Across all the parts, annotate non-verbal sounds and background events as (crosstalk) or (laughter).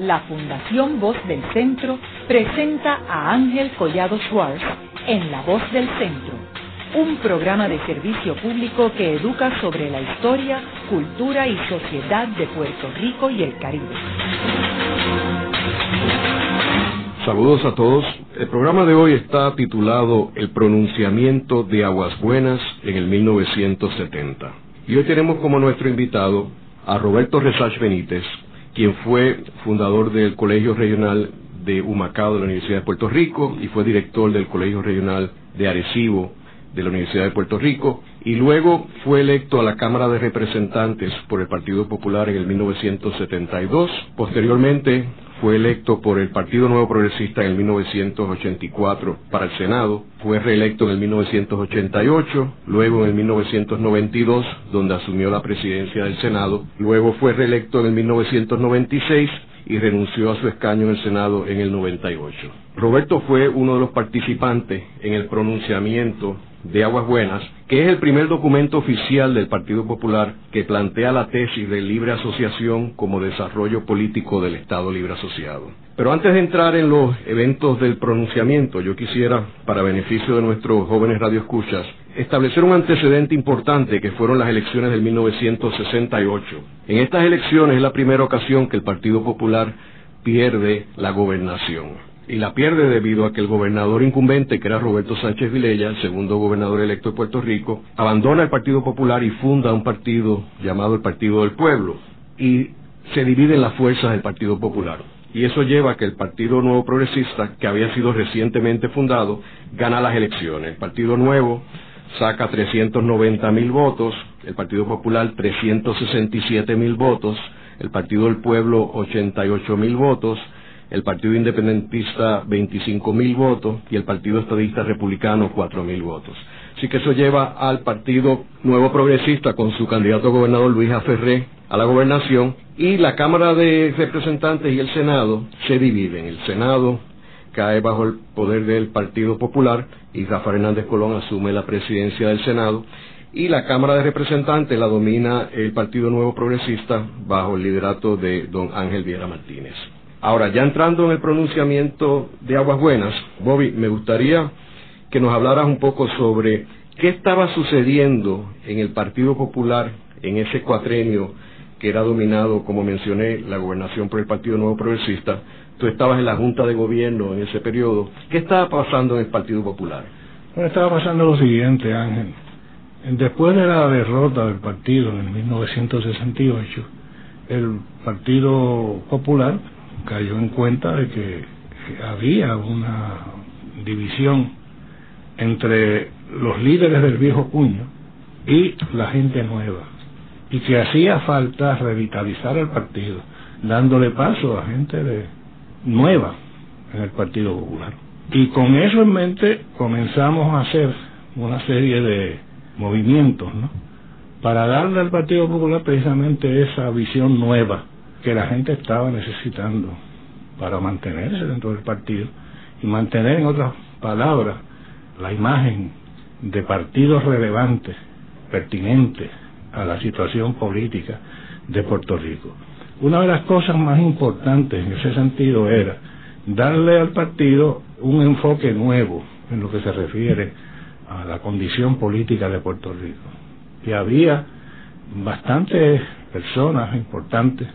la Fundación Voz del Centro presenta a Ángel Collado Schwartz en La Voz del Centro, un programa de servicio público que educa sobre la historia, cultura y sociedad de Puerto Rico y el Caribe. Saludos a todos. El programa de hoy está titulado El pronunciamiento de Aguas Buenas en el 1970. Y hoy tenemos como nuestro invitado a Roberto Resach Benítez, quien fue fundador del Colegio Regional de Humacao de la Universidad de Puerto Rico y fue director del Colegio Regional de Arecibo de la Universidad de Puerto Rico y luego fue electo a la Cámara de Representantes por el Partido Popular en el 1972. Posteriormente fue electo por el Partido Nuevo Progresista en el 1984 para el Senado, fue reelecto en el 1988, luego en el 1992, donde asumió la presidencia del Senado, luego fue reelecto en el 1996 y renunció a su escaño en el Senado en el 98. Roberto fue uno de los participantes en el pronunciamiento de Aguas Buenas, que es el primer documento oficial del Partido Popular que plantea la tesis de libre asociación como desarrollo político del Estado Libre Asociado. Pero antes de entrar en los eventos del pronunciamiento, yo quisiera, para beneficio de nuestros jóvenes radioescuchas, establecer un antecedente importante que fueron las elecciones del 1968. En estas elecciones es la primera ocasión que el Partido Popular pierde la gobernación y la pierde debido a que el gobernador incumbente, que era Roberto Sánchez Vilella, el segundo gobernador electo de Puerto Rico, abandona el Partido Popular y funda un partido llamado el Partido del Pueblo y se dividen las fuerzas del Partido Popular. Y eso lleva a que el Partido Nuevo Progresista, que había sido recientemente fundado, gana las elecciones. El Partido Nuevo saca 390 mil votos, el Partido Popular 367 mil votos, el Partido del Pueblo 88 mil votos, el Partido Independentista 25 mil votos y el Partido Estadista Republicano 4 mil votos. Así que eso lleva al Partido Nuevo Progresista con su candidato gobernador Luis Aferré a la gobernación y la Cámara de Representantes y el Senado se dividen. El Senado cae bajo el poder del Partido Popular y Rafael Hernández Colón asume la presidencia del Senado y la Cámara de Representantes la domina el Partido Nuevo Progresista bajo el liderato de don Ángel Viera Martínez. Ahora, ya entrando en el pronunciamiento de Aguas Buenas, Bobby, me gustaría que nos hablaras un poco sobre qué estaba sucediendo en el Partido Popular en ese cuatrenio que era dominado, como mencioné, la gobernación por el Partido Nuevo Progresista. Tú estabas en la Junta de Gobierno en ese periodo. ¿Qué estaba pasando en el Partido Popular? Bueno, estaba pasando lo siguiente, Ángel. Después de la derrota del partido en 1968, el Partido Popular cayó en cuenta de que había una división entre los líderes del viejo puño y la gente nueva y que hacía falta revitalizar el partido dándole paso a gente de, nueva en el Partido Popular. Y con eso en mente comenzamos a hacer una serie de movimientos, ¿no? Para darle al Partido Popular precisamente esa visión nueva que la gente estaba necesitando para mantenerse dentro del partido y mantener, en otras palabras, la imagen de partidos relevantes, pertinentes a la situación política de Puerto Rico. Una de las cosas más importantes en ese sentido era darle al partido un enfoque nuevo en lo que se refiere a la condición política de Puerto Rico. Y había bastantes personas importantes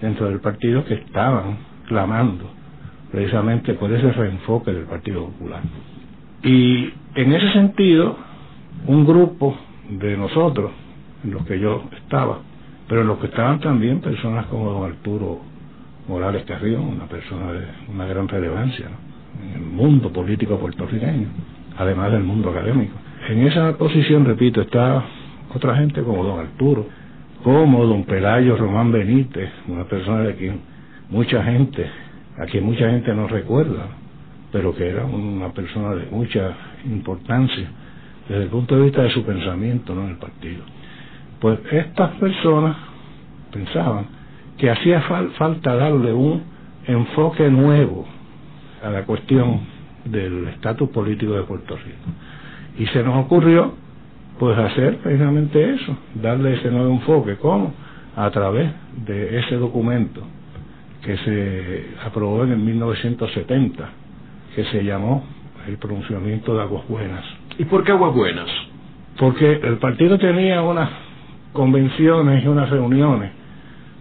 dentro del partido que estaban clamando precisamente por ese reenfoque del Partido Popular. Y en ese sentido, un grupo de nosotros, en los que yo estaba, pero en los que estaban también personas como don Arturo Morales Carrión, una persona de una gran relevancia en el mundo político puertorriqueño, además del mundo académico. En esa posición, repito, está otra gente como don Arturo, como don Pelayo Román Benítez, una persona de quien mucha gente, a quien mucha gente no recuerda, pero que era una persona de mucha importancia desde el punto de vista de su pensamiento ¿no? en el partido. Pues estas personas pensaban que hacía falta darle un enfoque nuevo a la cuestión del estatus político de Puerto Rico. Y se nos ocurrió pues hacer precisamente eso, darle ese nuevo enfoque. ¿Cómo? A través de ese documento que se aprobó en el 1970, que se llamó el pronunciamiento de Aguas Buenas. ¿Y por qué Aguas Buenas? Porque el partido tenía unas convenciones y unas reuniones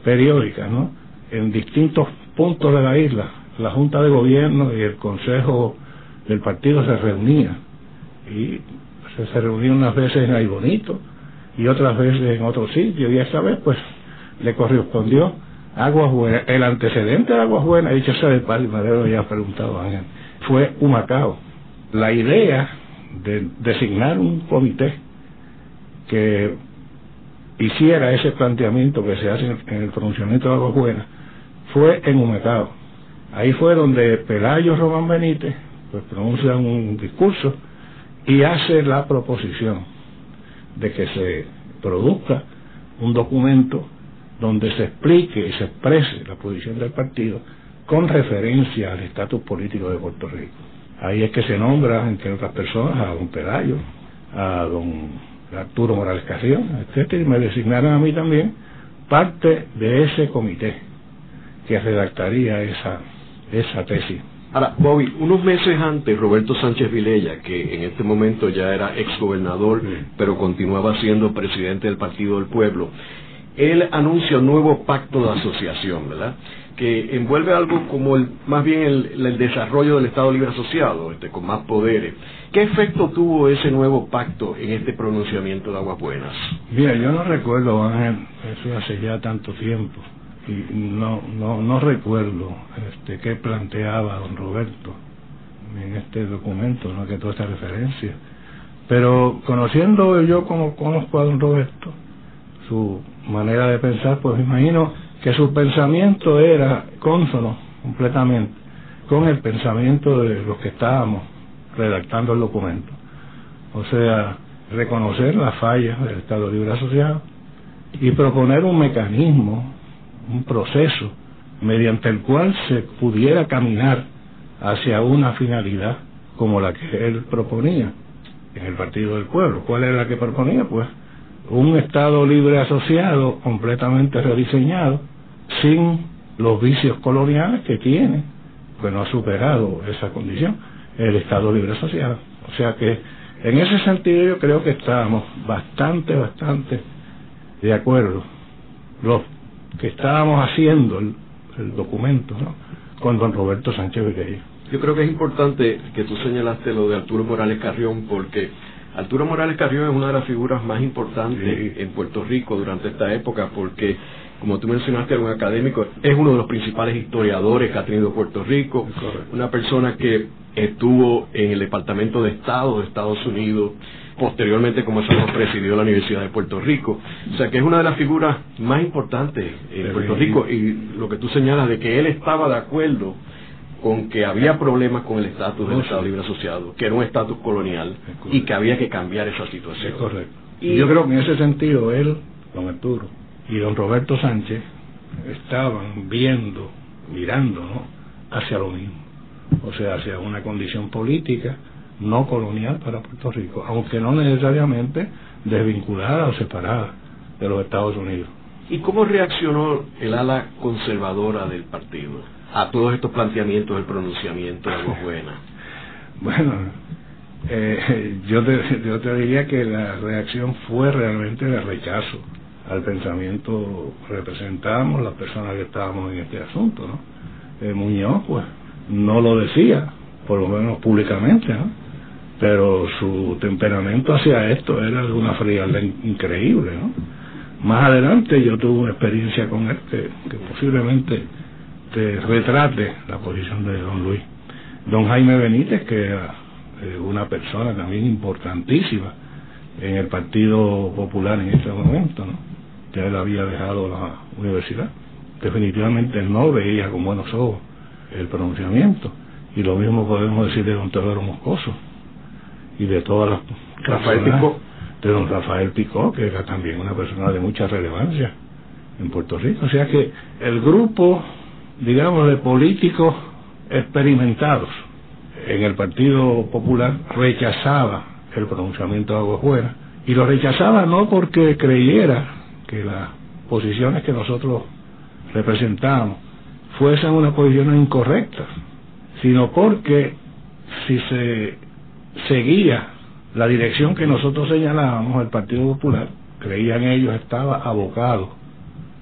periódicas, ¿no? En distintos puntos de la isla. La Junta de Gobierno y el Consejo del partido se reunían. Y se, reunían unas veces en Aybonito y otras veces en otro sitio. Y esta vez, pues, le correspondió Aguas Buenas. El antecedente de Aguas Buenas, dicho sea de padre Madero, ya preguntado Ángel, fue Humacao. La idea de designar un comité que hiciera ese planteamiento que se hace en el pronunciamiento de Aguas Buenas fue en Humacao. Ahí fue donde Pelayo Román Benítez pues un discurso y hace la proposición de que se produzca un documento donde se explique y se exprese la posición del partido con referencia al estatus político de Puerto Rico. Ahí es que se nombra, entre otras personas, a don Pelayo, a don Arturo Morales Carrión, etcétera, y me designaron a mí también parte de ese comité que redactaría esa, esa tesis. Ahora, Bobby, unos meses antes, Roberto Sánchez Vilella, que en este momento ya era exgobernador, pero continuaba siendo presidente del Partido del Pueblo, él anuncia un nuevo pacto de asociación, ¿verdad? Que envuelve algo como el, más bien el, el desarrollo del Estado Libre Asociado, este, con más poderes. ¿Qué efecto tuvo ese nuevo pacto en este pronunciamiento de Aguas Buenas? Mira, yo no recuerdo, Ángel, eso hace ya tanto tiempo, y no, no, no recuerdo este, qué planteaba don Roberto en este documento, no que toda esta referencia. Pero conociendo yo como conozco a don Roberto, su manera de pensar, pues me imagino que su pensamiento era consono completamente con el pensamiento de los que estábamos redactando el documento. O sea, reconocer las fallas del Estado Libre Asociado y proponer un mecanismo, un proceso mediante el cual se pudiera caminar hacia una finalidad como la que él proponía en el Partido del Pueblo. ¿Cuál era la que proponía? Pues un Estado libre asociado completamente rediseñado, sin los vicios coloniales que tiene, pues no ha superado esa condición, el Estado libre asociado. O sea que en ese sentido yo creo que estábamos bastante, bastante de acuerdo. Los que estábamos haciendo el, el documento ¿no? con don Roberto Sánchez Vilella. Yo creo que es importante que tú señalaste lo de Arturo Morales Carrión porque Arturo Morales Carrión es una de las figuras más importantes en Puerto Rico durante esta época porque, como tú mencionaste, un académico, es uno de los principales historiadores que ha tenido Puerto Rico, una persona que estuvo en el Departamento de Estado de Estados Unidos, posteriormente como sabemos presidió la Universidad de Puerto Rico, o sea que es una de las figuras más importantes en Puerto Rico y lo que tú señalas de que él estaba de acuerdo con que había problemas con el estatus del Estado Libre Asociado, que era un estatus colonial y que había que cambiar esa situación. Es correcto. Y yo creo que en ese sentido él, don Arturo y don Roberto Sánchez estaban viendo, mirando, ¿no? hacia lo mismo, o sea, hacia una condición política no colonial para Puerto Rico, aunque no necesariamente desvinculada o separada de los Estados Unidos. ¿Y cómo reaccionó el ala conservadora del partido? a todos estos planteamientos del pronunciamiento de Buenas? (laughs) Bueno, eh, yo, te, yo te diría que la reacción fue realmente de rechazo al pensamiento que representamos las personas que estábamos en este asunto, ¿no? Eh, Muñoz, pues, no lo decía, por lo menos públicamente, ¿no? Pero su temperamento hacia esto era de una frialdad increíble. Más adelante yo tuve una experiencia con él que, posiblemente te retrate la posición de don Luis. Don Jaime Benítez, que era eh, una persona también importantísima en el Partido Popular en este momento, ¿no? Ya él había dejado la universidad. Definitivamente no veía con buenos ojos el pronunciamiento. Y lo mismo podemos decir de don Teodoro Moscoso y de todas las Rafael Picó. de don Rafael Picó, que era también una persona de mucha relevancia en Puerto Rico. O sea que el grupo digamos, de políticos experimentados en el Partido Popular rechazaba el pronunciamiento de Aguas y lo rechazaba no porque creyera que las posiciones que nosotros representábamos fuesen unas posiciones incorrectas, sino porque si se seguía la dirección que nosotros señalábamos, el Partido Popular, creían ellos, estaba abocado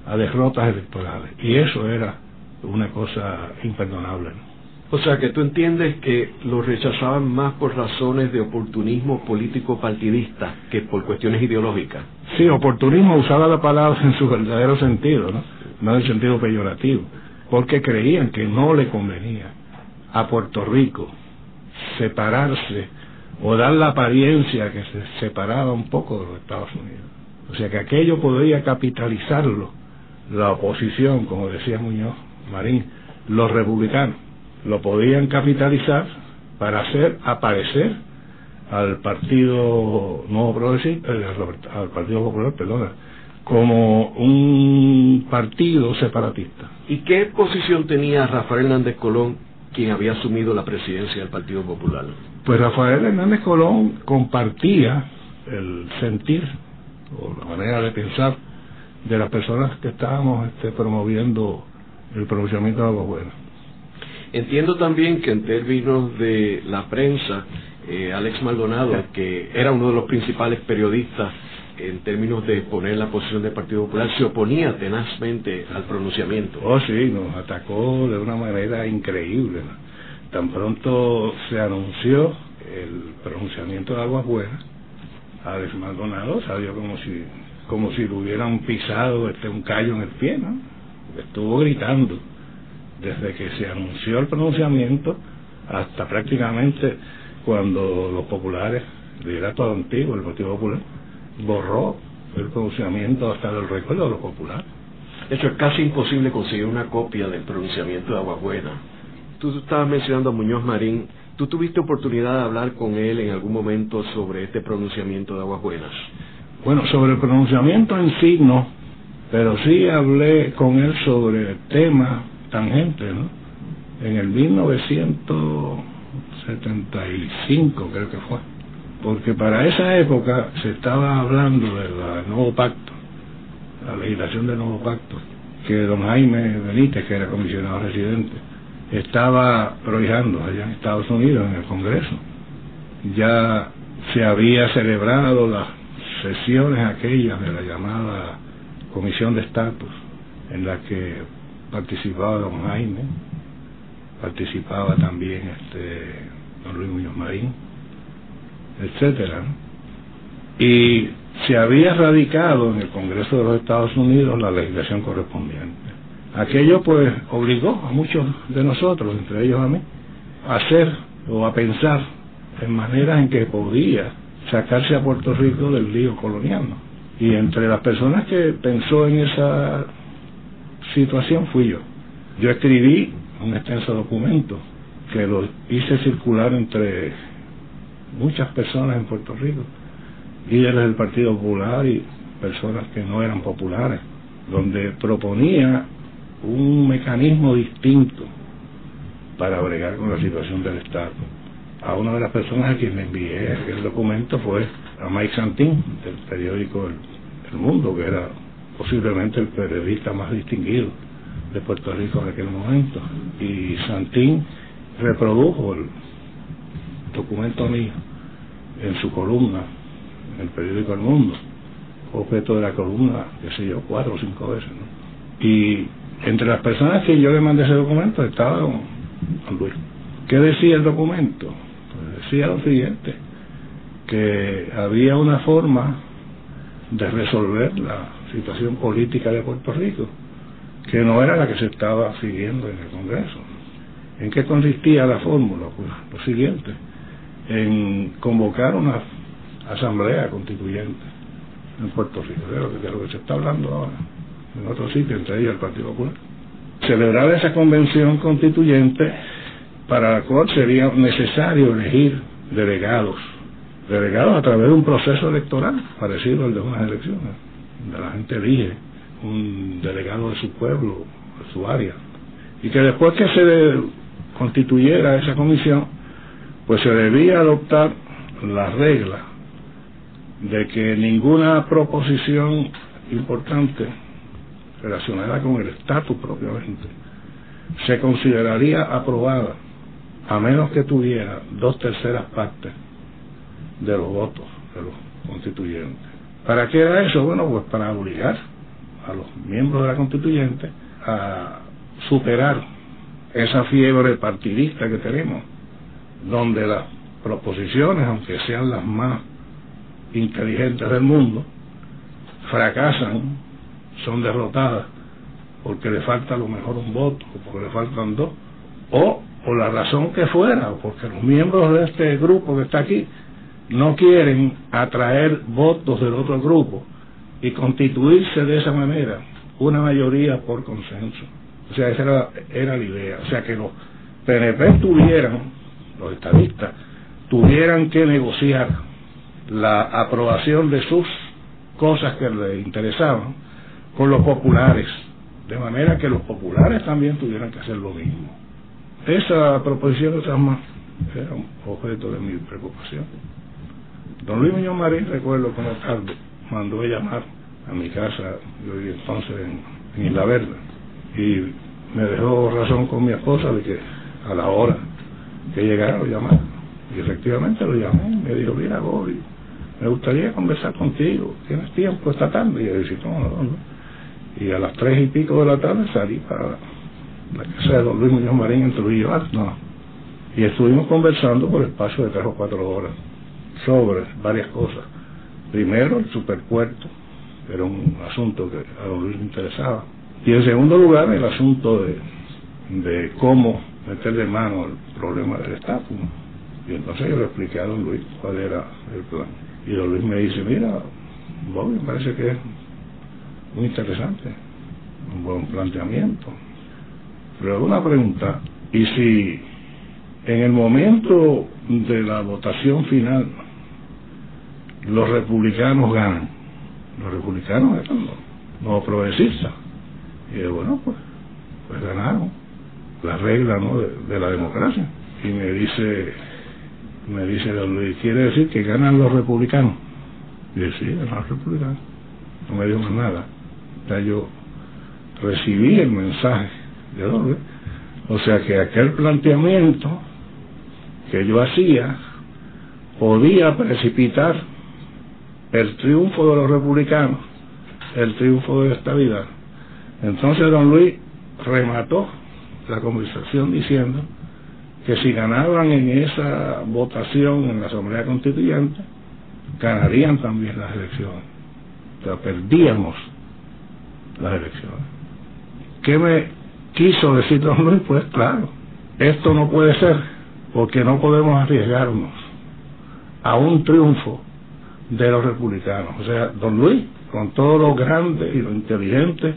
a derrotas electorales. Y eso era una cosa imperdonable. O sea, que tú entiendes que lo rechazaban más por razones de oportunismo político partidista que por cuestiones ideológicas. Sí, oportunismo usaba la palabra en su verdadero sentido, ¿no? No en el sentido peyorativo, porque creían que no le convenía a Puerto Rico separarse o dar la apariencia que se separaba un poco de los Estados Unidos. O sea que aquello podría capitalizarlo la oposición, como decía Muñoz Marín, los republicanos lo podían capitalizar para hacer aparecer al Partido Nuevo Progresista, eh, al Partido Popular, perdona, como un partido separatista. ¿Y qué posición tenía Rafael Hernández Colón, quien había asumido la presidencia del Partido Popular? Pues Rafael Hernández Colón compartía el sentir o la manera de pensar de las personas que estábamos este, promoviendo el pronunciamiento de Agua Buena. Entiendo también que en términos de la prensa, eh, Alex Maldonado, que era uno de los principales periodistas en términos de exponer la posición del Partido Popular, se oponía tenazmente al pronunciamiento. Oh, sí, nos atacó de una manera increíble. Tan pronto se anunció el pronunciamiento de Aguas Buenas, Alex Maldonado salió como si como si le hubieran pisado este un callo en el pie, ¿no? Estuvo gritando desde que se anunció el pronunciamiento hasta prácticamente cuando los populares, liderato antiguo, el Partido Popular, borró el pronunciamiento hasta el recuerdo de los populares. De hecho, es casi imposible conseguir una copia del pronunciamiento de Aguabuena. Tú estabas mencionando a Muñoz Marín. ¿Tú tuviste oportunidad de hablar con él en algún momento sobre este pronunciamiento de Aguas Buenas? Bueno, sobre el pronunciamiento en sí no, pero sí hablé con él sobre el tema tangente, ¿no? En el 1975 creo que fue, porque para esa época se estaba hablando del nuevo pacto, la legislación del nuevo pacto, que don Jaime Benítez, que era comisionado residente, estaba prohijando allá en Estados Unidos, en el Congreso. Ya se había celebrado las sesiones aquellas de la llamada Comisión de Estatus, en la que participaba don Jaime, participaba también este don Luis Muñoz Marín, etcétera. Y se había radicado en el Congreso de los Estados Unidos la legislación correspondiente. Aquello pues obligó a muchos de nosotros, entre ellos a mí, a hacer o a pensar en maneras en que podía sacarse a Puerto Rico del lío colonial. Y entre las personas que pensó en esa situación fui yo. Yo escribí un extenso documento que lo hice circular entre muchas personas en Puerto Rico, líderes del Partido Popular y personas que no eran populares, donde proponía un mecanismo distinto para bregar con la situación del Estado a una de las personas a quien le envié el documento fue a Mike Santín, del periódico El, Mundo, que era posiblemente el periodista más distinguido de Puerto Rico en aquel momento. Y Santín reprodujo el documento mío en su columna, en el periódico El Mundo, objeto de la columna, qué sé yo, cuatro o cinco veces. Y entre las personas que yo le mandé ese documento estaba don Luis. ¿Qué decía el documento? decía lo siguiente, que había una forma de resolver la situación política de Puerto Rico, que no era la que se estaba siguiendo en el Congreso. ¿En qué consistía la fórmula? Pues lo siguiente, en convocar una asamblea constituyente en Puerto Rico, de lo, que, de lo que se está hablando ahora, en otro sitio, entre ellos el Partido Popular. Celebrar esa convención constituyente para la cual sería necesario elegir delegados, delegados a través de un proceso electoral parecido al de unas elecciones, donde la gente elige un delegado de su pueblo, de su área, y que después que se constituyera esa comisión, pues se debía adoptar la regla de que ninguna proposición importante relacionada con el estatus propiamente se consideraría aprobada a menos que tuviera dos terceras partes de los votos de los constituyentes. ¿Para qué era eso? Bueno, pues para obligar a los miembros de la constituyente a superar esa fiebre partidista que tenemos, donde las proposiciones, aunque sean las más inteligentes del mundo, fracasan, son derrotadas porque le falta a lo mejor un voto, o porque le faltan dos, o por la razón que fuera, porque los miembros de este grupo que está aquí no quieren atraer votos del otro grupo y constituirse de esa manera una mayoría por consenso. O sea, esa era, era la idea. O sea, que los PNP tuvieran, los estadistas, tuvieran que negociar la aprobación de sus cosas que les interesaban con los populares, de manera que los populares también tuvieran que hacer lo mismo. Esa proposición de más era un objeto de mi preocupación. Don Luis Muñoz Marín, recuerdo como tarde, mandó a llamar a mi casa, yo vivía entonces en, Isla Verde, y me dejó razón con mi esposa de que a la hora que llegara lo llamara. Y efectivamente lo llamé, me dijo, mira Bobby, me gustaría conversar contigo, ¿tienes tiempo esta tarde? Y yo dije, no, no, no. Y a las tres y pico de la tarde salí para la casa de don Luis Muñoz Marín en Trujillo Alto. Y estuvimos conversando por espacio de tres o cuatro horas sobre varias cosas. Primero, el superpuerto, era un asunto que a don Luis le interesaba. Y en segundo lugar, el asunto de, de cómo meterle mano al problema del estatus. Y entonces yo le expliqué a don Luis cuál era el plan. Y don Luis me dice, mira, Bobby, me parece que es muy interesante, un buen planteamiento. Pero una pregunta, ¿y si en el momento de la votación final los republicanos ganan? Los republicanos eran los, progresistas. Y bueno, pues, pues ganaron la regla ¿no? de, la democracia. Y me dice, me dice don Luis, ¿quiere decir que ganan los republicanos? Y yo, sí, ganan los republicanos. No me dijo más nada. Yo recibí el mensaje de Luis. O sea que aquel planteamiento que yo hacía podía precipitar el triunfo de los republicanos, el triunfo de la estabilidad. Entonces don Luis remató la conversación diciendo que si ganaban en esa votación en la Asamblea Constituyente, ganarían también las elecciones. O sea, perdíamos las elecciones. ¿Qué me quiso decir don Luis? Pues claro, esto no puede ser, porque no podemos arriesgarnos a un triunfo de los republicanos. O sea, don Luis, con todo lo grande y lo inteligente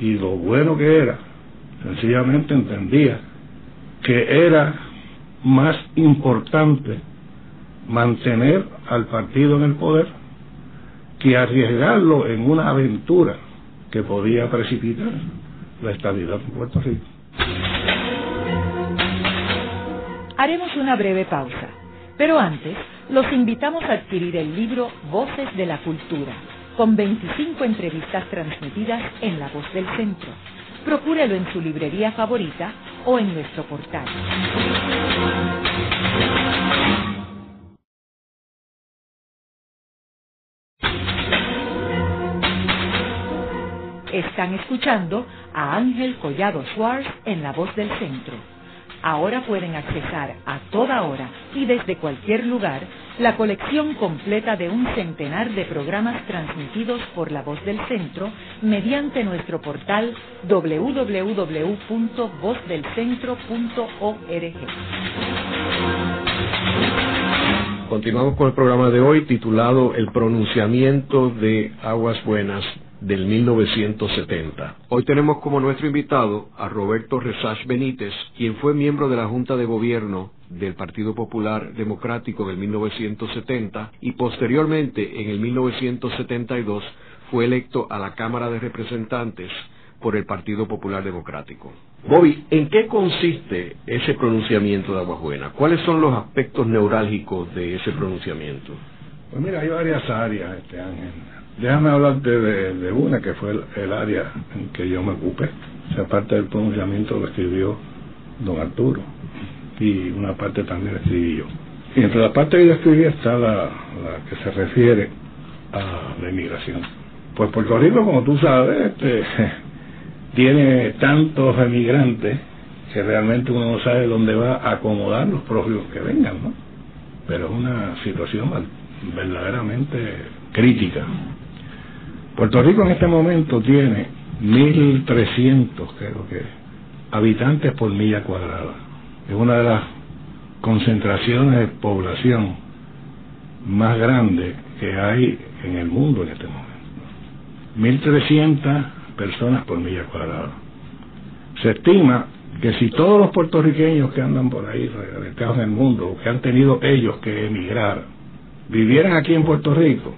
y lo bueno que era, sencillamente entendía que era más importante mantener al partido en el poder que arriesgarlo en una aventura que podía precipitar la estabilidad en Puerto Rico. Haremos una breve pausa, pero antes los invitamos a adquirir el libro Voces de la Cultura, con 25 entrevistas transmitidas en La Voz del Centro. Procúrelo en su librería favorita o en nuestro portal. Están escuchando a Ángel Collado Schwartz en La Voz del Centro. Ahora pueden accesar a toda hora y desde cualquier lugar la colección completa de un centenar de programas transmitidos por La Voz del Centro mediante nuestro portal www.vozdelcentro.org. Continuamos con el programa de hoy titulado El pronunciamiento de Aguas Buenas del 1970. Hoy tenemos como nuestro invitado a Roberto Resach Benítez, quien fue miembro de la Junta de Gobierno del Partido Popular Democrático del 1970 y posteriormente en el 1972 fue electo a la Cámara de Representantes por el Partido Popular Democrático. Bobby, ¿en qué consiste ese pronunciamiento de Aguas Buenas? ¿Cuáles son los aspectos neurálgicos de ese pronunciamiento? Pues mira, hay varias áreas, este Ángel. Déjame hablarte de, una que fue el, área en que yo me ocupé. esa parte del pronunciamiento lo escribió don Arturo y una parte también la escribí yo. Y entre la parte que yo escribí está la, que se refiere a la inmigración. Pues Puerto Rico, como tú sabes, este, (laughs) tiene tantos emigrantes que realmente uno no sabe dónde va a acomodar los próximos que vengan, ¿no? Pero es una situación verdaderamente crítica. Puerto Rico en este momento tiene 1.300, creo que, habitantes por milla cuadrada. Es una de las concentraciones de población más grandes que hay en el mundo en este momento. 1.300 personas por milla cuadrada. Se estima que si todos los puertorriqueños que andan por ahí radicados en el mundo, que han tenido ellos que emigrar, vivieran aquí en Puerto Rico,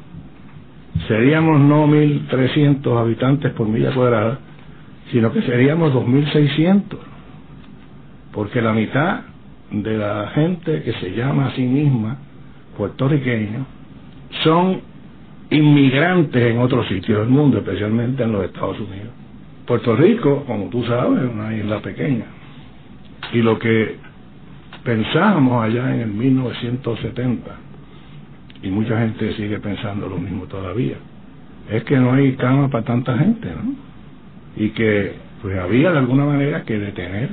seríamos no 1.300 habitantes por milla cuadrada, sino que seríamos 2.600, porque la mitad de la gente que se llama a sí misma puertorriqueño son inmigrantes en otros sitios del mundo, especialmente en los Estados Unidos. Puerto Rico, como tú sabes, es una isla pequeña. Y lo que pensábamos allá en el 1970, y mucha gente sigue pensando lo mismo todavía, es que no hay cama para tanta gente, ¿no? Y que pues había de alguna manera que detener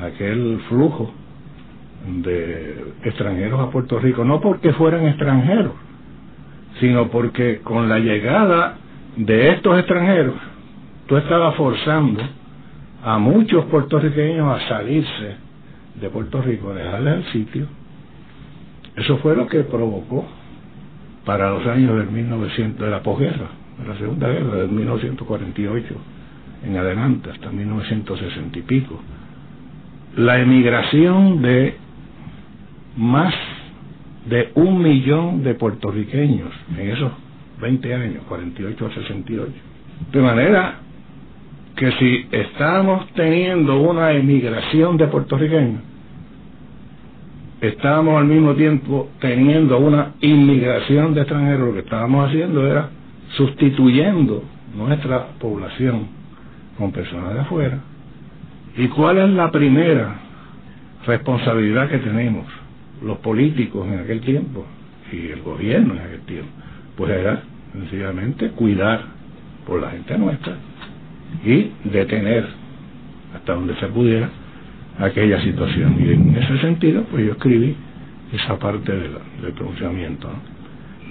aquel flujo de extranjeros a Puerto Rico, no porque fueran extranjeros, sino porque con la llegada de estos extranjeros tú estabas forzando a muchos puertorriqueños a salirse de Puerto Rico, a dejarles el sitio. Eso fue lo que provocó para los años del 1900, de la posguerra, de la Segunda Guerra, del 1948 en adelante, hasta 1960 y pico, la emigración de más de un millón de puertorriqueños en esos 20 años, 48 a 68. De manera que si estamos teniendo una emigración de puertorriqueños, estábamos al mismo tiempo teniendo una inmigración de extranjeros, lo que estábamos haciendo era sustituyendo nuestra población con personas de afuera. ¿Y cuál es la primera responsabilidad que tenemos los políticos en aquel tiempo y el gobierno en aquel tiempo? Pues era sencillamente cuidar por la gente nuestra y detener hasta donde se pudiera aquella situación. Y en ese sentido, pues yo escribí esa parte del pronunciamiento.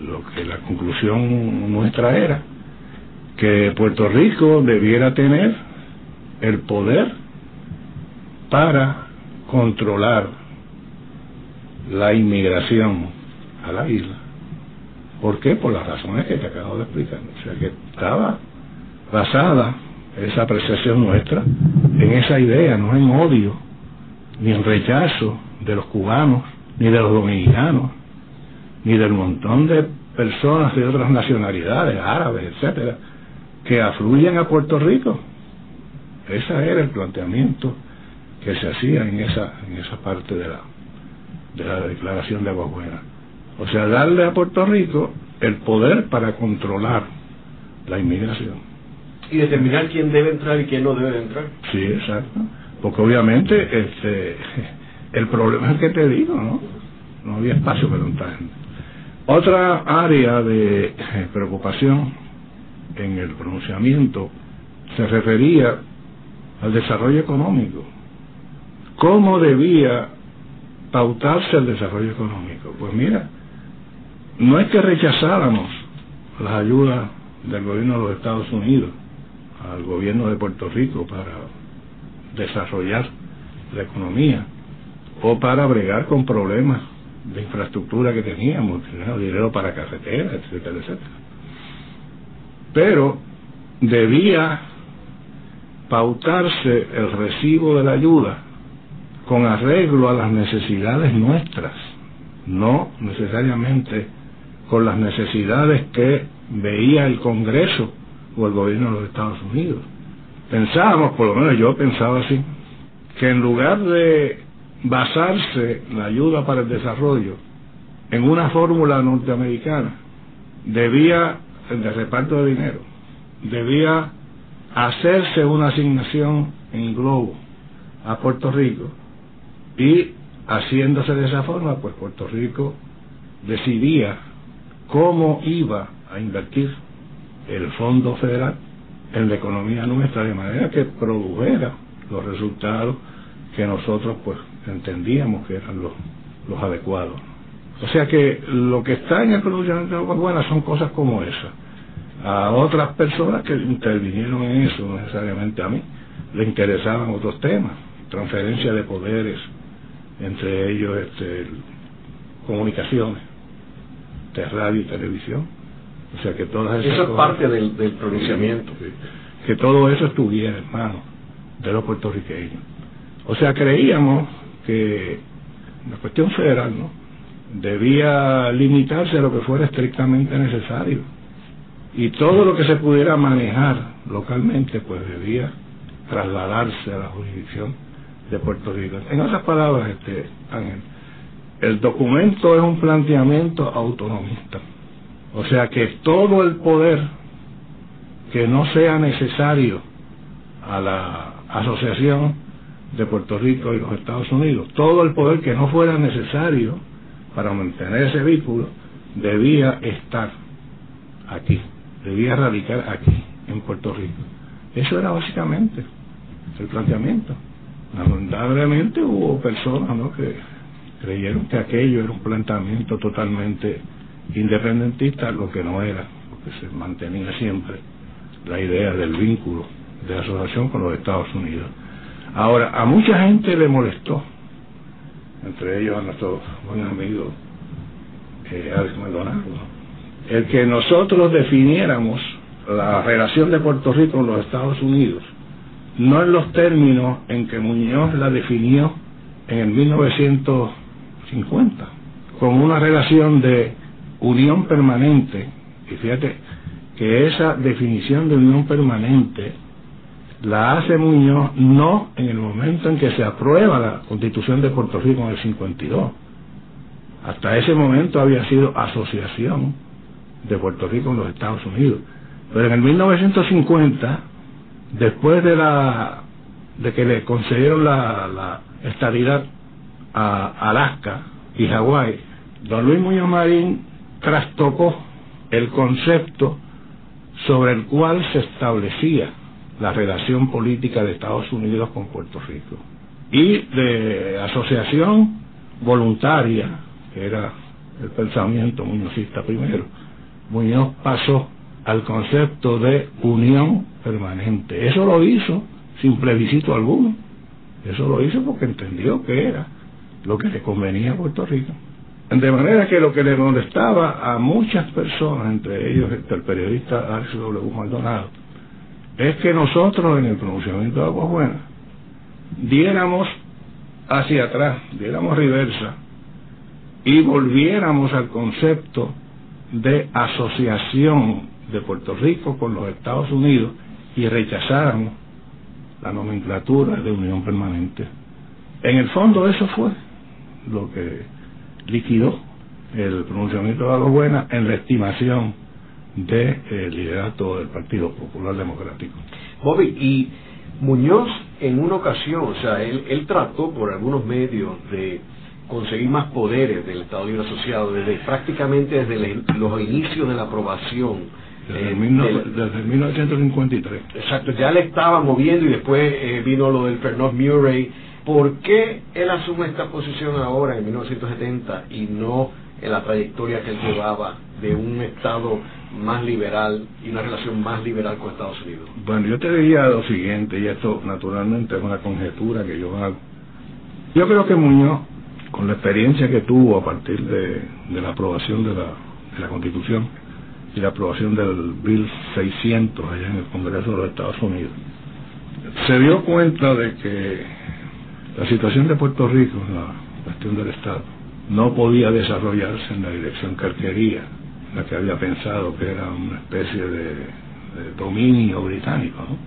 Lo que la conclusión nuestra era que Puerto Rico debiera tener el poder para controlar la inmigración a la isla. ¿Por qué? Por las razones que te acabo de explicar. O sea, que estaba basada esa apreciación nuestra en esa idea, no en odio, ni en rechazo de los cubanos, ni de los dominicanos, ni del montón de personas de otras nacionalidades, árabes, etcétera, que afluyen a Puerto Rico. Ese era el planteamiento que se hacía en esa, en esa parte de la, de la declaración de Agua Buena. O sea, darle a Puerto Rico el poder para controlar la inmigración y determinar quién debe entrar y quién no debe entrar. Sí, exacto. Porque obviamente este, (laughs) el problema es el que te digo, ¿no? No había espacio para tanta gente. Otra área de eh, preocupación en el pronunciamiento se refería al desarrollo económico. ¿Cómo debía pautarse el desarrollo económico? Pues mira, no es que rechazáramos las ayudas del gobierno de los Estados Unidos, al gobierno de Puerto Rico para desarrollar la economía o para bregar con problemas de infraestructura que teníamos, dinero para carreteras, etcétera, etcétera. Pero debía pautarse el recibo de la ayuda con arreglo a las necesidades nuestras, no necesariamente con las necesidades que veía el Congreso o el gobierno de los Estados Unidos. Pensábamos, por lo menos yo pensaba así, que en lugar de basarse la ayuda para el desarrollo en una fórmula norteamericana, debía, de reparto de dinero, debía hacerse una asignación en globo a Puerto Rico y haciéndose de esa forma, pues Puerto Rico decidía cómo iba a invertir el Fondo Federal en la economía nuestra de manera que produjera los resultados que nosotros pues entendíamos que eran los, los adecuados. O sea que lo que está en el pronunciamiento de Buena son cosas como esas. A otras personas que intervinieron en eso, no necesariamente a mí, le interesaban otros temas, transferencia de poderes, entre ellos este, comunicaciones, de radio y televisión. O sea que todas esas Eso es parte del, del pronunciamiento. que todo eso estuviera en manos de los puertorriqueños. O sea, creíamos que la cuestión federal no debía limitarse a lo que fuera estrictamente necesario y todo lo que se pudiera manejar localmente pues debía trasladarse a la jurisdicción de Puerto Rico. En otras palabras, este Ángel, el documento es un planteamiento autonomista. O sea que todo el poder que no sea necesario a la asociación de Puerto Rico y los Estados Unidos, todo el poder que no fuera necesario para mantener ese vínculo debía estar aquí, debía radicar aquí, en Puerto Rico. Eso era básicamente el planteamiento. Lamentablemente hubo personas ¿no? que creyeron que aquello era un planteamiento totalmente independentista, lo que no era, porque se mantenía siempre la idea del vínculo de asociación con los Estados Unidos. Ahora, a mucha gente le molestó, entre ellos a nuestro buen amigo eh, Alex Maldonado, el que nosotros definiéramos la relación de Puerto Rico con los Estados Unidos no en los términos en que Muñoz la definió en el 1950, como una relación de unión permanente. Y fíjate que esa definición de unión permanente la hace Muñoz no en el momento en que se aprueba la constitución de Puerto Rico en el 52. Hasta ese momento había sido asociación de Puerto Rico con los Estados Unidos. Pero en el 1950 después de la de que le concedieron la, la estabilidad a Alaska y Hawái, don Luis Muñoz Marín trastocó el concepto sobre el cual se establecía la relación política de Estados Unidos con Puerto Rico. Y de asociación voluntaria, que era el pensamiento muñozista primero, Muñoz pasó al concepto de unión permanente. Eso lo hizo sin plebiscito alguno. Eso lo hizo porque entendió que era lo que le convenía a Puerto Rico. De manera que lo que le molestaba a muchas personas, entre ellos el periodista Alex W. Maldonado, es que nosotros en el pronunciamiento de Aguas Buenas diéramos hacia atrás, diéramos reversa y volviéramos al concepto de asociación de Puerto Rico con los Estados Unidos y rechazaron la nomenclatura de unión permanente. En el fondo eso fue lo que liquidó el pronunciamiento de Buena en la estimación del de, liderato del Partido Popular Democrático. Bobby, y Muñoz en una ocasión, o sea, él, él trató por algunos medios de conseguir más poderes del Estado Libre Asociado desde prácticamente desde los inicios de la aprobación desde, eh, 1953. Exacto, ya le estaba moviendo y después eh, vino lo del Pernod Murray. ¿Por qué él asume esta posición ahora en 1970 y no en la trayectoria que él llevaba de un Estado más liberal y una relación más liberal con Estados Unidos? Bueno, yo te diría lo siguiente, y esto naturalmente es una conjetura que yo hago. Yo creo que Muñoz, con la experiencia que tuvo a partir de, la aprobación de la, de la Constitución, y la aprobación del Bill 600 allá en el Congreso de los Estados Unidos, se dio cuenta de que la situación de Puerto Rico, la cuestión del Estado, no podía desarrollarse en la dirección que él quería, la que había pensado que era una especie de, dominio británico, ¿no?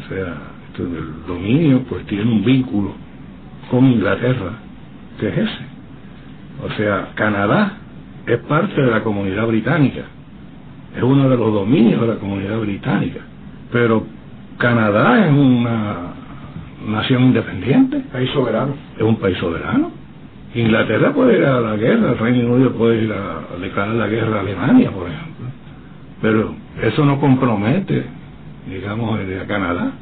O sea, el dominio pues tiene un vínculo con Inglaterra, que es ese. O sea, Canadá es parte de la comunidad británica, es uno de los dominios de la comunidad británica. Pero Canadá es una nación independiente. País soberano. Es un país soberano. Inglaterra puede ir a la guerra, el Reino Unido puede ir a, declarar la guerra a Alemania, por ejemplo. Pero eso no compromete, digamos, a Canadá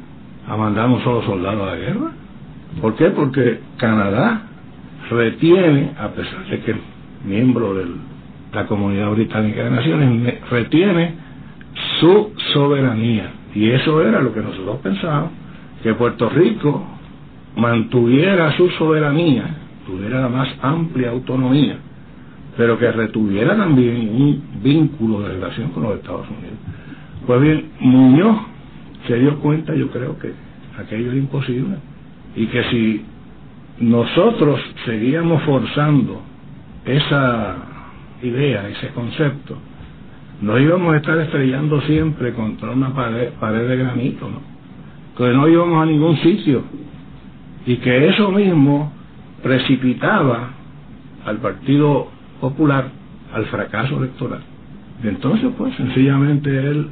a mandar un solo soldado a la guerra. ¿Por qué? Porque Canadá retiene, a pesar de que miembro de la Comunidad Británica de Naciones, retiene su soberanía. Y eso era lo que nosotros pensábamos, que Puerto Rico mantuviera su soberanía, tuviera la más amplia autonomía, pero que retuviera también un vínculo de relación con los Estados Unidos. Pues bien, Muñoz se dio cuenta, yo creo que aquello era imposible, y que si nosotros seguíamos forzando esa idea, ese concepto, nos íbamos a estar estrellando siempre contra una pared, pared de granito, ¿no? Que no íbamos a ningún sitio y que eso mismo precipitaba al Partido Popular al fracaso electoral. entonces, pues, sencillamente él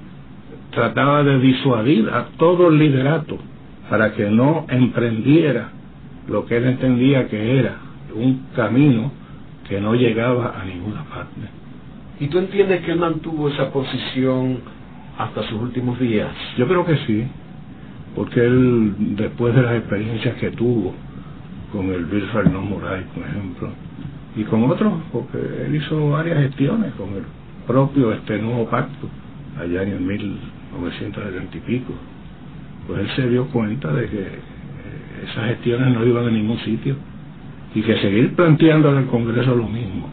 trataba de disuadir a todo el liderato para que no emprendiera lo que él entendía que era un camino que no llegaba a ninguna parte. ¿Y tú entiendes que él mantuvo esa posición hasta sus últimos días? Yo creo que sí, porque él, después de las experiencias que tuvo con el Bill Fernand Moray, por ejemplo, y con otros, porque él hizo varias gestiones con el propio este nuevo pacto, allá en el 1970 y pico, pues él se dio cuenta de que esas gestiones no iban a ningún sitio y que seguir planteando el Congreso lo mismo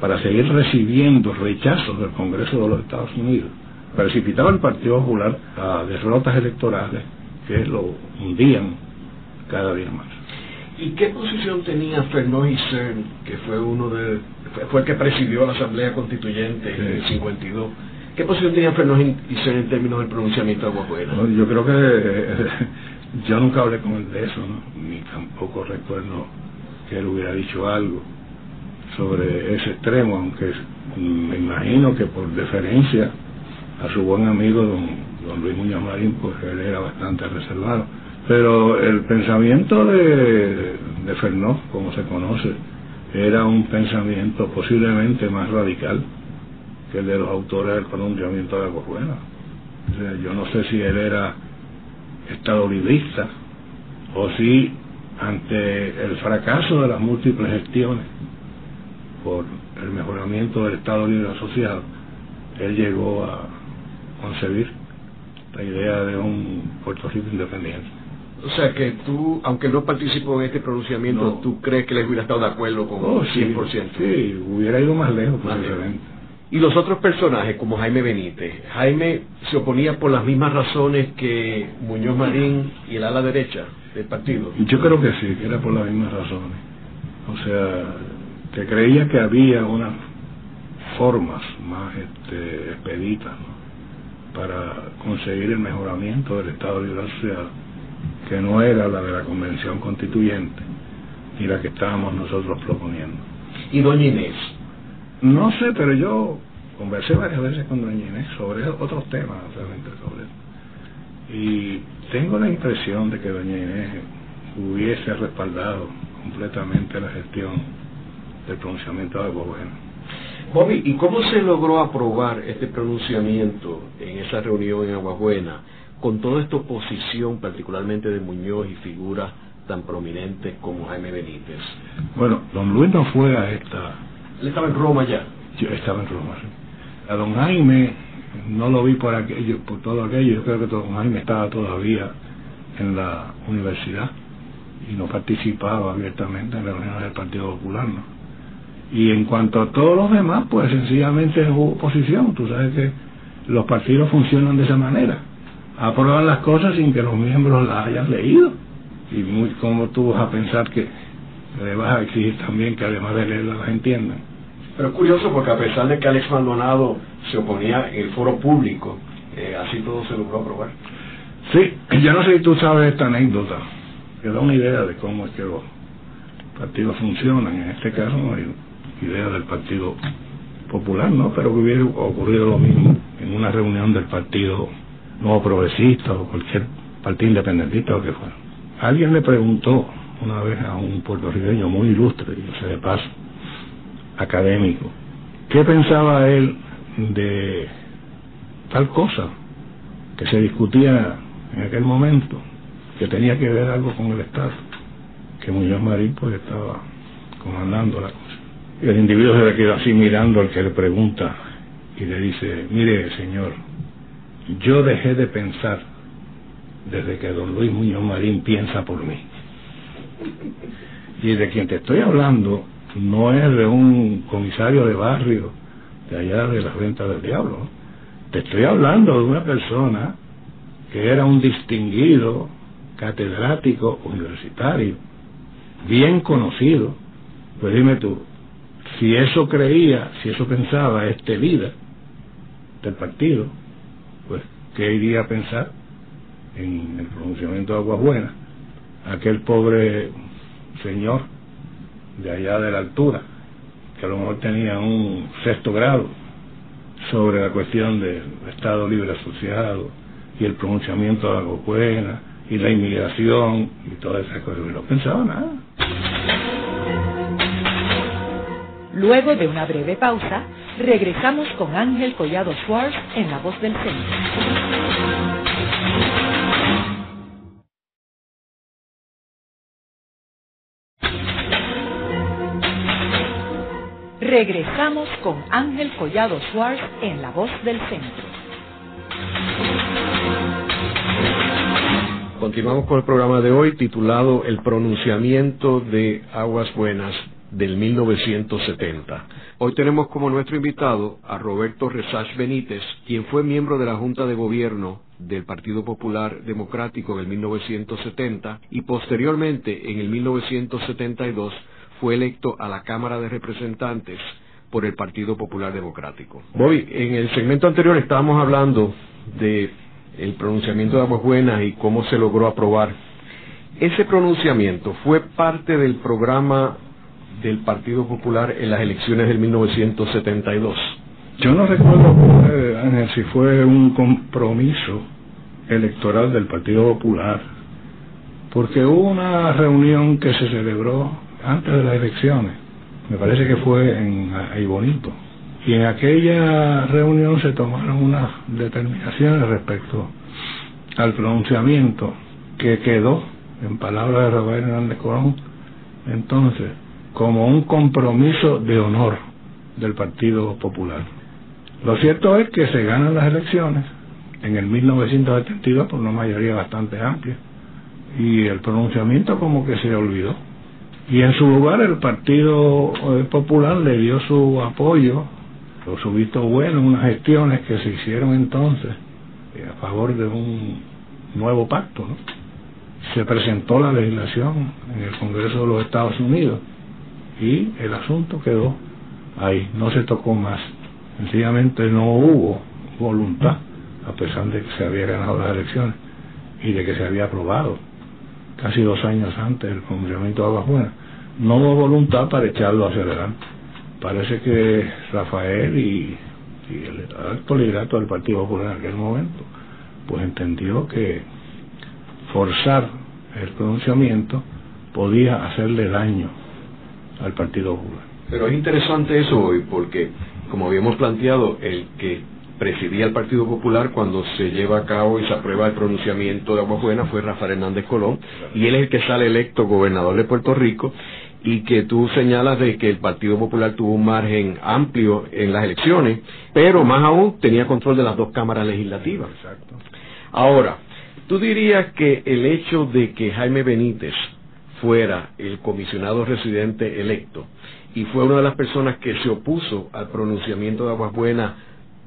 para seguir recibiendo rechazos del Congreso de los Estados Unidos precipitaba el Partido Popular a derrotas electorales que lo hundían cada día más. ¿Y qué posición tenía Fernand Hissern, que fue uno de fue el que presidió la Asamblea Constituyente en el 52? ¿Qué posición tenía Fernand Hissern en términos del pronunciamiento de Aguafuera? yo creo que (laughs) yo nunca hablé con él de eso, ni tampoco recuerdo que él hubiera dicho algo sobre ese extremo, aunque me imagino que por deferencia a su buen amigo don, don Luis Muñoz Marín, pues él era bastante reservado. Pero el pensamiento de, de Fernó, como se conoce, era un pensamiento posiblemente más radical que el de los autores del pronunciamiento de la O sea, yo no sé si él era Estado librista, o si ante el fracaso de las múltiples gestiones por el mejoramiento del Estado Libre Asociado, él llegó a concebir la idea de un Puerto Rico independiente. O sea que tú, aunque no participó en este pronunciamiento, ¿tú crees que les hubiera estado de acuerdo con oh, 100%? Sí, hubiera ido más lejos, más y los otros personajes, como Jaime Benítez, Jaime se oponía por las mismas razones que Muñoz Marín y el ala derecha del partido. Yo creo que sí, que era por las mismas razones. O sea, que creía que había unas formas más este, expeditas para conseguir el mejoramiento del Estado Libre Social, que no era la de la Convención Constituyente ni la que estábamos nosotros proponiendo. ¿Y doña Inés? No sé, pero yo conversé varias veces con doña Inés sobre otros temas, realmente sobre Y tengo la impresión de que doña Inés hubiese respaldado completamente la gestión del pronunciamiento de gobierno. Bobby, ¿y cómo se logró aprobar este pronunciamiento en esa reunión en Aguabuena con toda esta oposición, particularmente de Muñoz y figuras tan prominentes como Jaime Benítez? Bueno, don Luis no fue a esta él estaba en Roma ya. Yo estaba en Roma, A don Jaime no lo vi por aquello, por todo aquello. Yo creo que don Jaime estaba todavía en la universidad y no participaba abiertamente en reuniones del Partido Popular, ¿no? Y en cuanto a todos los demás, pues sencillamente hubo oposición. Tú sabes que los partidos funcionan de esa manera. Aprueban las cosas sin que los miembros las hayan leído. Y muy como tú vas a pensar que le vas a exigir también que además de leerlas las entiendan. Pero es curioso porque a pesar de que Alex Maldonado se oponía en el foro público, eh, así todo se logró aprobar. Sí, yo no sé si tú sabes esta anécdota, que da una idea de cómo es que los partidos funcionan. En este caso no hay idea del Partido Popular, ¿no? Pero que hubiera ocurrido lo mismo en una reunión del Partido Nuevo Progresista o cualquier partido independentista o que fuera. Alguien le preguntó una vez a un puertorriqueño muy ilustre, yo sé de paso, académico, ¿qué pensaba él de tal cosa que se discutía en aquel momento, que tenía que ver algo con el Estado, que Muñoz Marín pues estaba comandando la cosa. El individuo se le queda así mirando al que le pregunta y le dice, mire señor, yo dejé de pensar desde que don Luis Muñoz Marín piensa por mí. Y de quien te estoy hablando no es de un comisario de barrio de allá de las ventas del diablo. Te estoy hablando de una persona que era un distinguido catedrático universitario, bien conocido. Pues dime tú, si eso creía, si eso pensaba este líder del partido, pues ¿qué iría a pensar en el pronunciamiento de Aguas Buenas? Aquel pobre señor de allá de la altura, que a lo mejor tenía un sexto grado sobre la cuestión del Estado Libre Asociado y el pronunciamiento de Aguas Buenas y la inmigración y todas esas cosas. No pensaba nada. Luego de una breve pausa, regresamos con Ángel Collado Schwartz en La Voz del Centro. Regresamos con Ángel Collado Schwartz en La Voz del Centro. Continuamos con el programa de hoy titulado El pronunciamiento de Aguas Buenas del 1970. Hoy tenemos como nuestro invitado a Roberto Resach Benítez, quien fue miembro de la Junta de Gobierno del Partido Popular Democrático en el 1970 y posteriormente en el 1972 fue electo a la Cámara de Representantes por el Partido Popular Democrático. Hoy, en el segmento anterior estábamos hablando de el pronunciamiento de Aguas Buenas y cómo se logró aprobar. Ese pronunciamiento fue parte del programa del Partido Popular en las elecciones del 1972. Yo no recuerdo, eh, si fue un compromiso electoral del Partido Popular, porque hubo una reunión que se celebró antes de las elecciones, me parece que fue en Bonito, y en aquella reunión se tomaron unas determinaciones respecto al pronunciamiento que quedó, en palabras de Roberto Hernández Colón, entonces, como un compromiso de honor del Partido Popular. Lo cierto es que se ganan las elecciones en el 1972 por una mayoría bastante amplia y el pronunciamiento como que se olvidó. Y en su lugar el Partido eh, Popular le dio su apoyo o su visto bueno en unas gestiones que se hicieron entonces eh, a favor de un nuevo pacto. Se presentó la legislación en el Congreso de los Estados Unidos y el asunto quedó ahí, no se tocó más. Sencillamente no hubo voluntad, a pesar de que se había ganado las elecciones y de que se había aprobado casi dos años antes el cumplimiento de Aguas Buenas. No hubo voluntad para echarlo hacia adelante. Parece que Rafael y, y el alto liderato del Partido Popular en aquel momento, pues entendió que forzar el pronunciamiento podía hacerle daño al Partido Popular. Pero es interesante eso hoy porque, como habíamos planteado, el que presidía el Partido Popular cuando se lleva a cabo y se aprueba el pronunciamiento de Aguas Buenas fue Rafael Hernández Colón y él es el que sale electo gobernador de Puerto Rico y que tú señalas de que el Partido Popular tuvo un margen amplio en las elecciones, pero más aún tenía control de las dos cámaras legislativas. Exacto. Ahora, tú dirías que el hecho de que Jaime Benítez fuera el comisionado residente electo y fue una de las personas que se opuso al pronunciamiento de Aguas Buenas,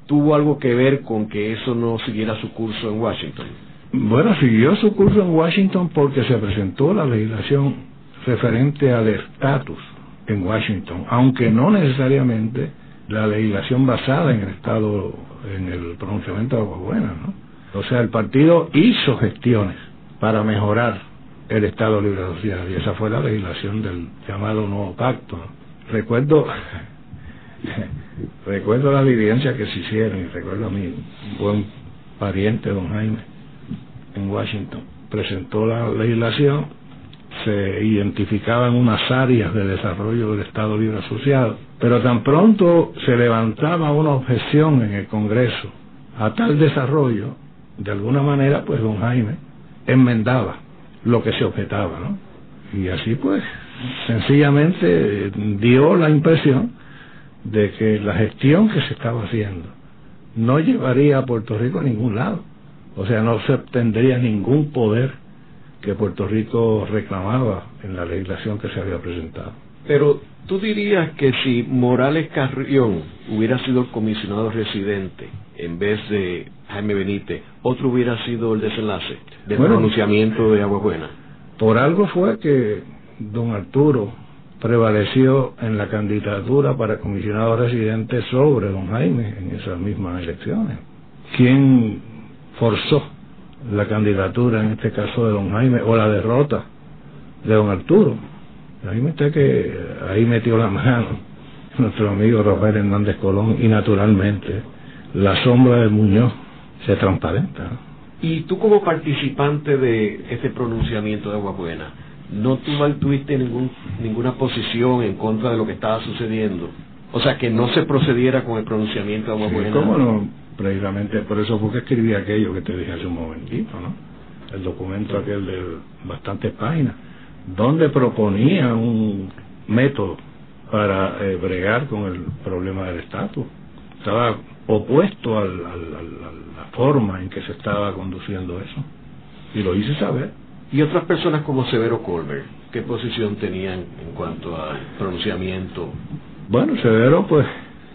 tuvo algo que ver con que eso no siguiera su curso en Washington. Bueno, siguió su curso en Washington porque se presentó la legislación referente al estatus en Washington, aunque no necesariamente la legislación basada en el Estado, en el pronunciamiento de Aguas Buenas, ¿no? O sea, el partido hizo gestiones para mejorar el Estado Libre Asociado y esa fue la legislación del llamado Nuevo Pacto. Recuerdo (laughs) recuerdo las vivencias que se hicieron y recuerdo a mi buen pariente don Jaime, en Washington. Presentó la legislación, se identificaban unas áreas de desarrollo del Estado Libre Asociado, pero tan pronto se levantaba una objeción en el Congreso a tal desarrollo, de alguna manera, pues don Jaime enmendaba lo que se objetaba, ¿no? Y así pues, sencillamente dio la impresión de que la gestión que se estaba haciendo no llevaría a Puerto Rico a ningún lado. O sea, no se obtendría ningún poder que Puerto Rico reclamaba en la legislación que se había presentado. Pero tú dirías que si Morales Carrión hubiera sido el comisionado residente en vez de Jaime Benítez, otro hubiera sido el desenlace del pronunciamiento de Agua Buena. Por algo fue que don Arturo prevaleció en la candidatura para comisionado residente sobre don Jaime en esas mismas elecciones. ¿Quién forzó la candidatura, en este caso de don Jaime, o la derrota de don Arturo? Ahí está que ahí metió la mano (laughs) nuestro amigo Rafael Hernández Colón y naturalmente la sombra de Muñoz se transparenta. Y tú como participante de este pronunciamiento de Agua Buena, no tuviste ningún, ninguna posición en contra de lo que estaba sucediendo. O sea, que no se procediera con el pronunciamiento de Agua ¿Cómo no? Precisamente por eso fue que escribí aquello que te dije hace un momentito, ¿no? El documento aquel de bastantes páginas, donde proponía un método para eh, bregar con el problema del estatus. Estaba opuesto a la forma en que se estaba conduciendo eso. Y lo hice saber. ¿Y otras personas como Severo Colbert, qué posición tenían en cuanto al pronunciamiento? Bueno, Severo, pues,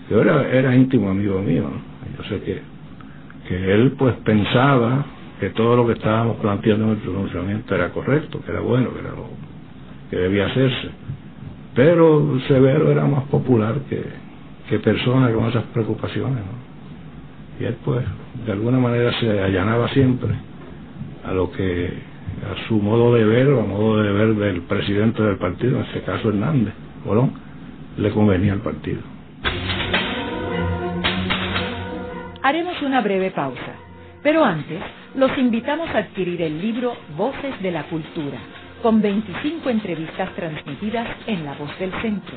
yo era, era íntimo amigo mío. Yo sé que, que él, pues, pensaba que todo lo que estábamos planteando en el pronunciamiento era correcto, que era bueno, que era lo que debía hacerse. Pero Severo era más popular que, que persona con esas preocupaciones. ¿no? Y él, pues, de alguna manera se allanaba siempre a lo que a su modo de ver o a modo de ver del presidente del partido, en este caso Hernández Colón, le convenía al partido. Haremos una breve pausa, pero antes los invitamos a adquirir el libro Voces de la Cultura, con 25 entrevistas transmitidas en La Voz del Centro.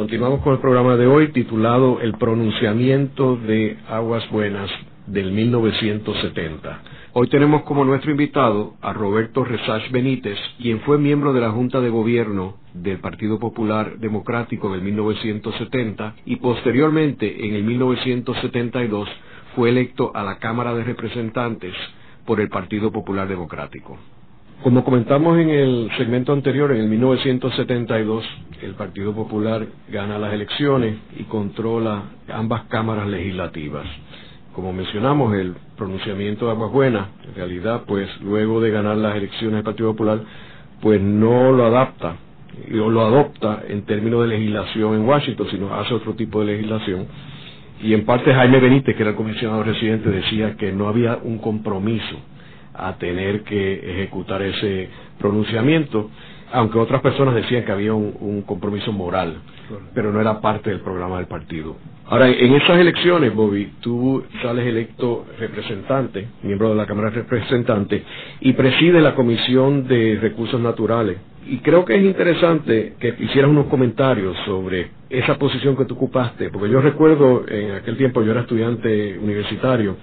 Continuamos con el programa de hoy titulado El pronunciamiento de Aguas Buenas del 1970. Hoy tenemos como nuestro invitado a Roberto Resach Benítez, quien fue miembro de la Junta de Gobierno del Partido Popular Democrático del 1970 y posteriormente en el 1972 fue electo a la Cámara de Representantes por el Partido Popular Democrático. Como comentamos en el segmento anterior, en el 1972 el Partido Popular gana las elecciones y controla ambas cámaras legislativas como mencionamos, el pronunciamiento de Aguas Buenas, en realidad, pues luego de ganar las elecciones del Partido Popular, pues no lo adapta o lo adopta en términos de legislación en Washington, sino hace otro tipo de legislación. Y en parte Jaime Benítez, que era el comisionado residente, decía que no había un compromiso a tener que ejecutar ese pronunciamiento, aunque otras personas decían que había un, compromiso moral, pero no era parte del programa del partido. Ahora, en esas elecciones, Bobby, tú sales electo representante, miembro de la Cámara de Representantes, y preside la Comisión de Recursos Naturales. Y creo que es interesante que hicieras unos comentarios sobre esa posición que tú ocupaste, porque yo recuerdo, en aquel tiempo yo era estudiante universitario,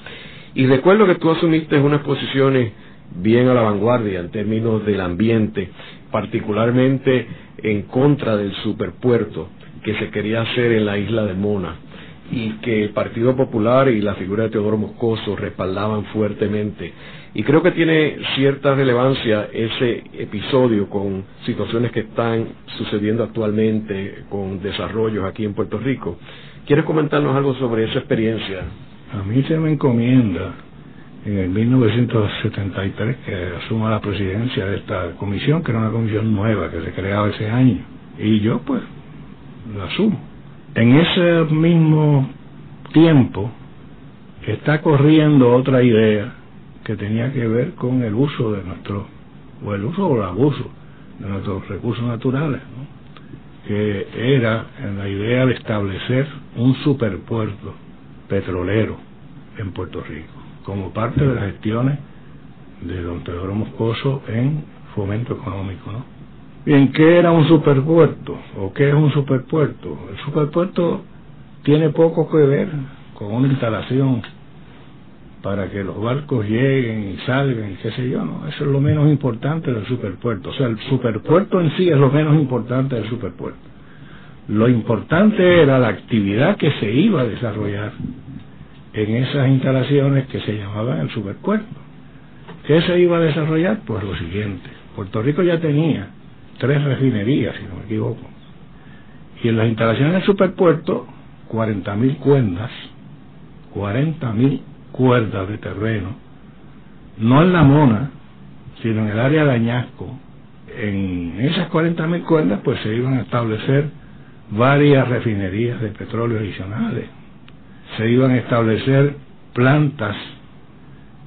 y recuerdo que tú asumiste unas posiciones bien a la vanguardia en términos del ambiente, particularmente en contra del superpuerto que se quería hacer en la isla de Mona y que el Partido Popular y la figura de Teodoro Moscoso respaldaban fuertemente. Y creo que tiene cierta relevancia ese episodio con situaciones que están sucediendo actualmente, con desarrollos aquí en Puerto Rico. ¿Quieres comentarnos algo sobre esa experiencia? A mí se me encomienda en el 1973 que asuma la presidencia de esta comisión, que era una comisión nueva que se creaba ese año. Y yo pues la asumo. En ese mismo tiempo está corriendo otra idea que tenía que ver con el uso de nuestro, o el uso o el abuso de nuestros recursos naturales, que era en la idea de establecer un superpuerto petrolero en Puerto Rico, como parte de las gestiones de don Teodoro Moscoso en fomento económico, ¿no? ¿En qué era un superpuerto? ¿O qué es un superpuerto? El superpuerto tiene poco que ver con una instalación para que los barcos lleguen y salgan qué sé yo, ¿no? Eso es lo menos importante del superpuerto. O sea, el superpuerto en sí es lo menos importante del superpuerto. Lo importante era la actividad que se iba a desarrollar en esas instalaciones que se llamaban el superpuerto. ¿Qué se iba a desarrollar? Pues lo siguiente. Puerto Rico ya tenía tres refinerías, si no me equivoco. Y en las instalaciones del superpuerto, 40.000 cuerdas, 40.000 cuerdas de terreno, no en la Mona, sino en el área de Añasco. En esas 40.000 cuerdas, pues se iban a establecer varias refinerías de petróleo adicionales. Se iban a establecer plantas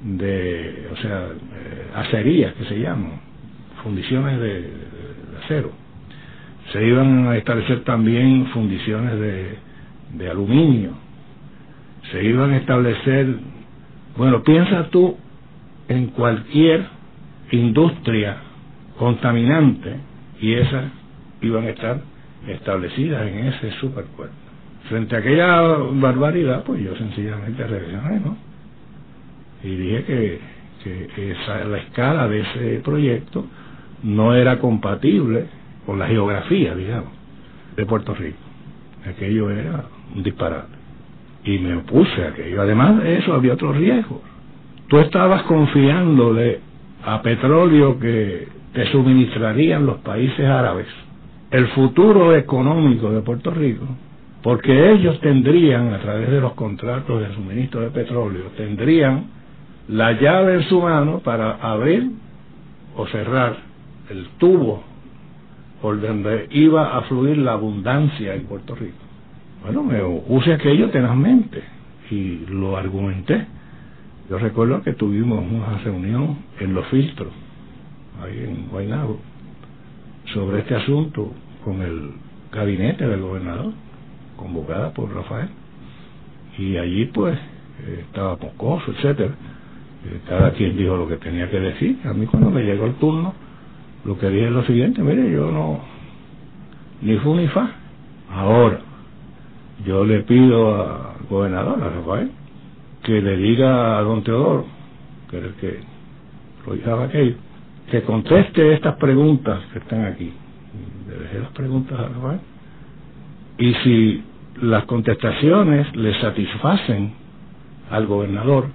de, o sea, eh, acerías que se llaman, fundiciones de, acero. Se iban a establecer también fundiciones de, de aluminio. Se iban a establecer, bueno, piensa tú en cualquier industria contaminante y esas iban a estar establecidas en ese superpuerto. Frente a aquella barbaridad, pues yo sencillamente reaccioné, ¿no? Y dije que, que esa, la escala de ese proyecto no era compatible con la geografía, digamos, de Puerto Rico. Aquello era un disparate. Y me opuse a aquello. Además de eso, había otros riesgos. Tú estabas confiándole a petróleo que te suministrarían los países árabes el futuro económico de Puerto Rico, porque ellos tendrían, a través de los contratos de suministro de petróleo, tendrían la llave en su mano para abrir o cerrar el tubo por donde iba a fluir la abundancia en Puerto Rico. Bueno, me use aquello tenazmente y lo argumenté. Yo recuerdo que tuvimos una reunión en los filtros, ahí en Guaynabo, sobre este asunto con el gabinete del gobernador, convocada por Rafael. Y allí pues estaba Pocoso, etcétera. Eh, cada quien dijo lo que tenía que decir. A mí cuando me llegó el turno, lo que dije es lo siguiente, mire, yo no, ni fu ni fa. Ahora, yo le pido al gobernador, a Rafael, que le diga a don Teodoro, que era el que lo aquello, que conteste estas preguntas que están aquí. Le dejé las preguntas a Rafael. Y si las contestaciones le satisfacen al gobernador,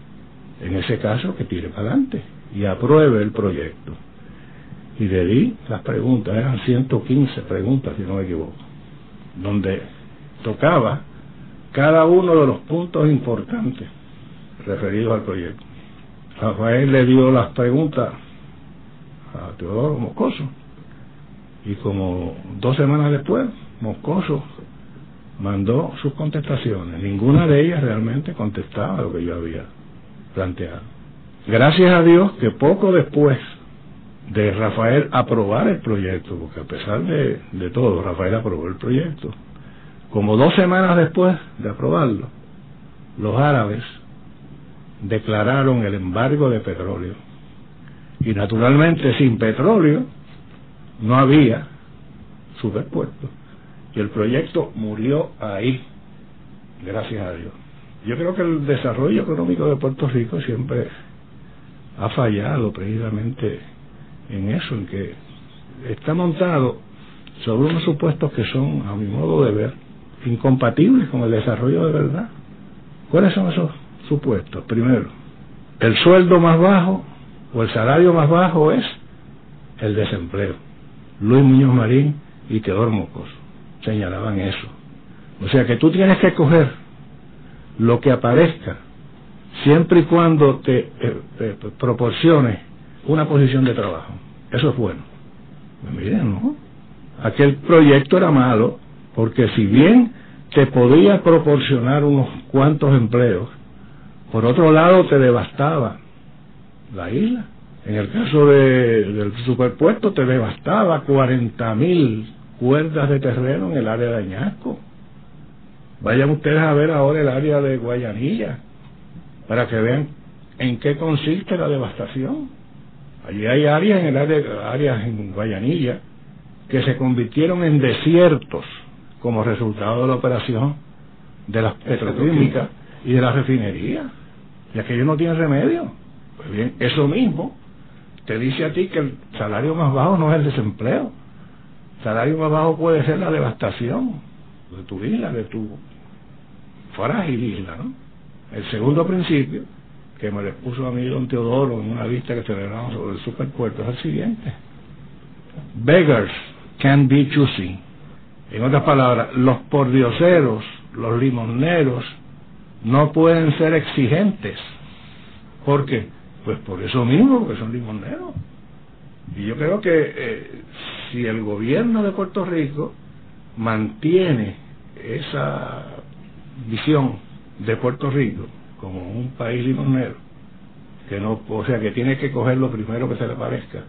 en ese caso que tire para adelante y apruebe el proyecto y le di las preguntas, eran 115 preguntas si no me equivoco, donde tocaba cada uno de los puntos importantes referidos al proyecto. Rafael le dio las preguntas a Teodoro Moscoso y como dos semanas después Moscoso mandó sus contestaciones. Ninguna de ellas realmente contestaba lo que yo había planteado. Gracias a Dios que poco después de Rafael aprobar el proyecto, porque a pesar de, de todo, Rafael aprobó el proyecto. Como dos semanas después de aprobarlo, los árabes declararon el embargo de petróleo. Y naturalmente sin petróleo no había superpuesto. Y el proyecto murió ahí, gracias a Dios. Yo creo que el desarrollo económico de Puerto Rico siempre ha fallado precisamente en eso, en que está montado sobre unos supuestos que son, a mi modo de ver, incompatibles con el desarrollo de verdad. ¿Cuáles son esos supuestos? Primero, el sueldo más bajo o el salario más bajo es el desempleo. Luis Muñoz Marín y Teodoro Mocos señalaban eso. O sea que tú tienes que coger lo que aparezca siempre y cuando te, eh, proporcione una posición de trabajo. Eso es bueno. Pues miren, ¿no? Aquel proyecto era malo porque si bien te podía proporcionar unos cuantos empleos, por otro lado te devastaba la isla. En el caso de, del superpuesto te devastaba 40 mil cuerdas de terreno en el área de Añasco. Vayan ustedes a ver ahora el área de Guayanilla para que vean en qué consiste la devastación. Allí hay áreas en el área, áreas en Guayanilla que se convirtieron en desiertos como resultado de la operación de las petroquímicas y de la refinería. Y aquello no tiene remedio. Bien, eso mismo te dice a ti que el salario más bajo no es el desempleo. El salario más bajo puede ser la devastación de tu isla, de tu frágil isla, ¿no? El segundo principio que me lo expuso a mí don Teodoro en una vista que celebramos sobre el superpuerto es el siguiente. Beggars can be choosy. En otras palabras, los pordioseros, los limoneros, no pueden ser exigentes. ¿Por qué? Pues por eso mismo, porque son limoneros. Y yo creo que eh, si el gobierno de Puerto Rico mantiene esa visión de Puerto Rico como un país limonero, que no, o sea, que tiene que coger lo primero que se le parezca,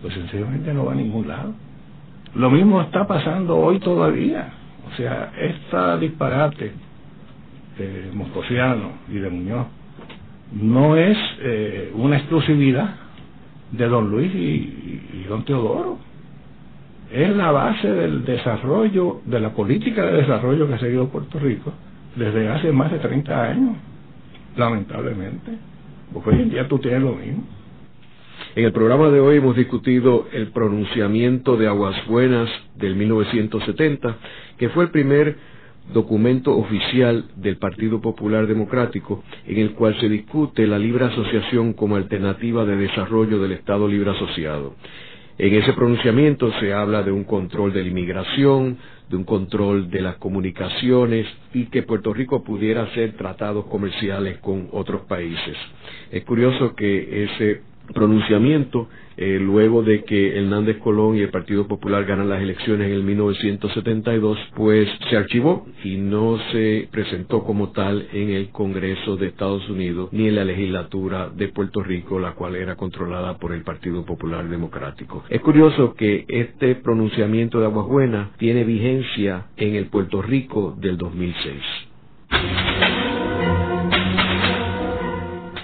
pues sencillamente no va a ningún lado. Lo mismo está pasando hoy todavía. O sea, esta disparate de Moscosiano y de Muñoz no es eh, una exclusividad de don Luis y, y, don Teodoro. Es la base del desarrollo, de la política de desarrollo que ha seguido Puerto Rico desde hace más de 30 años, lamentablemente. Porque hoy en día tú tienes lo mismo. En el programa de hoy hemos discutido el pronunciamiento de Aguas Buenas del 1970, que fue el primer documento oficial del Partido Popular Democrático en el cual se discute la libre asociación como alternativa de desarrollo del Estado Libre Asociado. En ese pronunciamiento se habla de un control de la inmigración, de un control de las comunicaciones y que Puerto Rico pudiera hacer tratados comerciales con otros países. Es curioso que ese pronunciamiento eh, luego de que Hernández Colón y el Partido Popular ganan las elecciones en el 1972, pues se archivó y no se presentó como tal en el Congreso de Estados Unidos ni en la legislatura de Puerto Rico, la cual era controlada por el Partido Popular Democrático. Es curioso que este pronunciamiento de Aguas Buenas tiene vigencia en el Puerto Rico del 2006.